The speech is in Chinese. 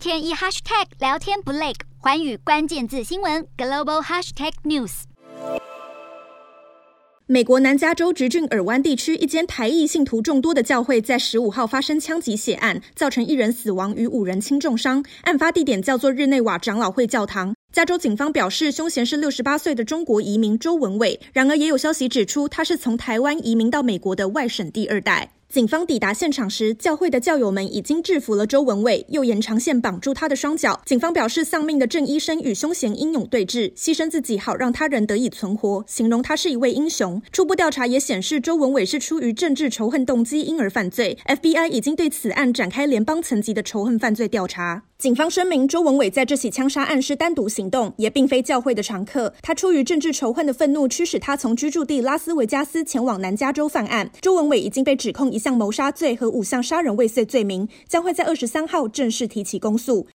天一 hashtag 聊天不累，寰宇关键字新闻 global hashtag news。美国南加州直郡尔湾地区一间台裔信徒众多的教会，在十五号发生枪击血案，造成一人死亡与五人轻重伤。案发地点叫做日内瓦长老会教堂。加州警方表示，凶嫌是六十八岁的中国移民周文伟。然而，也有消息指出，他是从台湾移民到美国的外省第二代。警方抵达现场时，教会的教友们已经制服了周文伟，又延长线绑住他的双脚。警方表示，丧命的郑医生与凶嫌英勇对峙，牺牲自己好让他人得以存活，形容他是一位英雄。初步调查也显示，周文伟是出于政治仇恨动机因而犯罪。FBI 已经对此案展开联邦层级的仇恨犯罪调查。警方声明，周文伟在这起枪杀案是单独行动，也并非教会的常客。他出于政治仇恨的愤怒，驱使他从居住地拉斯维加斯前往南加州犯案。周文伟已经被指控一项谋杀罪和五项杀人未遂罪名，将会在二十三号正式提起公诉。